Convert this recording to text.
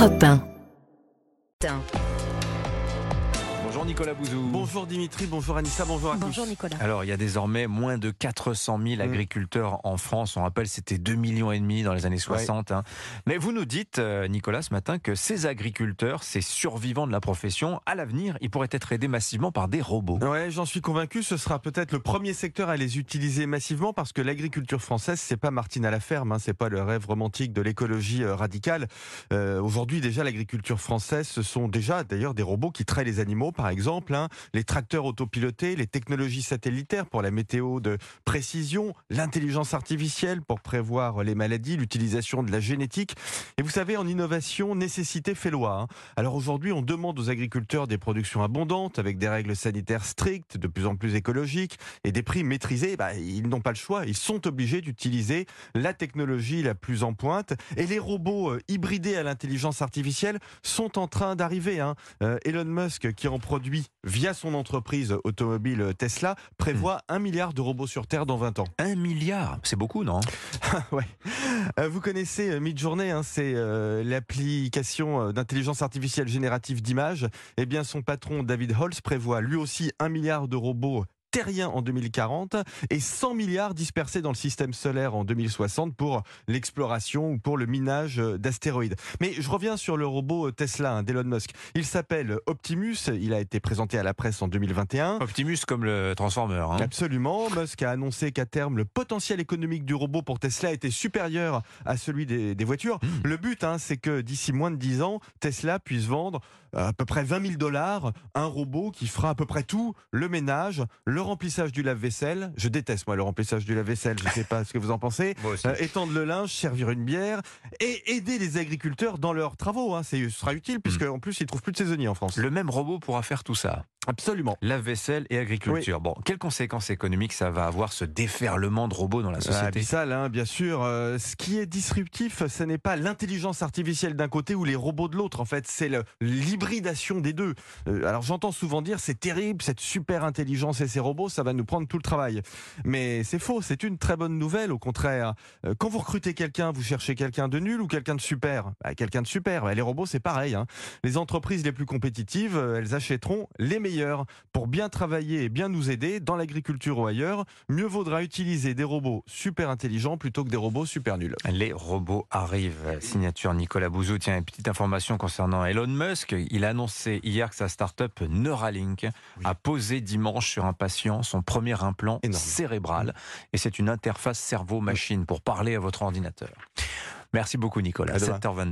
Europe 1. Bonjour Nicolas Bouzou. Bonjour Dimitri, bonjour Anissa, bonjour à Bonjour tous. Nicolas. Alors, il y a désormais moins de 400 000 Mm. agriculteurs en France. On rappelle, c'était 2 millions et demi dans les années 60. hein. Mais vous nous dites, euh, Nicolas, ce matin, que ces agriculteurs, ces survivants de la profession, à l'avenir, ils pourraient être aidés massivement par des robots. Ouais, j'en suis convaincu, ce sera peut-être le premier secteur à les utiliser massivement parce que l'agriculture française, c'est pas Martine à la ferme, hein, c'est pas le rêve romantique de l'écologie euh, radicale. Euh, Aujourd'hui, déjà, l'agriculture française, ce sont déjà d'ailleurs des robots qui traient les animaux, par exemple, hein, les tracteurs autopilotés, les technologies satellitaires pour la météo de précision, l'intelligence artificielle pour prévoir les maladies, l'utilisation de la génétique. Et vous savez, en innovation, nécessité fait loi. hein. Alors aujourd'hui, on demande aux agriculteurs des productions abondantes, avec des règles sanitaires strictes, de plus en plus écologiques, et des prix maîtrisés. Bah, ils n'ont pas le choix, ils sont obligés d'utiliser la technologie la plus en pointe. Et les robots euh, hybridés à l'intelligence artificielle sont en train d'arriver. hein. Euh, Elon Musk, qui en produit via son entreprise automobile Tesla, prévoit un milliard de robots sur Terre dans 20 ans. Un milliard, c'est beaucoup, non? Ouais. Euh, vous connaissez euh, Midjourney, hein, c'est euh, l'application d'intelligence artificielle générative d'images. Eh bien, son patron David Holz prévoit lui aussi un milliard de robots terriens en 2040 et 100 milliards dispersés dans le système solaire en 2060 pour l'exploration ou pour le minage d'astéroïdes. Mais je reviens sur le robot Tesla hein, d'Elon Musk. Il s'appelle Optimus, il a été présenté à la presse en 2021. Optimus comme le Transformer. hein. Absolument. Musk a annoncé qu'à terme, le potentiel économique du robot pour Tesla était supérieur à celui des, des voitures. Mmh. Le but, hein, c'est que d'ici moins de 10 ans, Tesla puisse vendre à peu près 20 000 dollars un robot qui fera à peu près tout, le ménage, le remplissage du lave-vaisselle. Je déteste, moi, le remplissage du lave-vaisselle. Je ne sais pas ce que vous en pensez. Euh, étendre le linge, servir une bière et aider les agriculteurs dans leurs travaux. Hein. Ce sera utile puisque en plus, ils trouvent plus de saisonniers en France. Le même robot pourra faire tout ça. Absolument. Lave-vaisselle et agriculture. Bon, quelles conséquences économiques ça va avoir ce déferlement de robots dans la Ah, société? abyssal, hein, bien sûr. Euh, ce qui est disruptif, ce n'est pas l'intelligence artificielle d'un côté ou les robots de l'autre. En fait, c'est le- l'hybridation des deux. Euh, alors j'entends souvent dire c'est terrible, cette super intelligence et ces robots, ça va nous prendre tout le travail. Mais c'est faux, c'est une très bonne nouvelle. Au contraire, Euh, quand vous recrutez quelqu'un, vous cherchez quelqu'un de nul ou quelqu'un de super? Bah, Quelqu'un de super. Bah, les robots, c'est pareil. hein. Les entreprises les plus compétitives, euh, elles achèteront les meilleurs. Pour bien travailler et bien nous aider dans l'agriculture ou ailleurs, mieux vaudra utiliser des robots super intelligents plutôt que des robots super nuls. Les robots arrivent. Signature Nicolas Bouzou. Tiens, une petite information concernant Elon Musk. Il a annoncé hier que sa start-up Neuralink a posé dimanche sur un patient son premier implant Énorme. cérébral. Et c'est une interface cerveau-machine pour parler à votre ordinateur. Merci beaucoup, Nicolas. À demain. 7h22.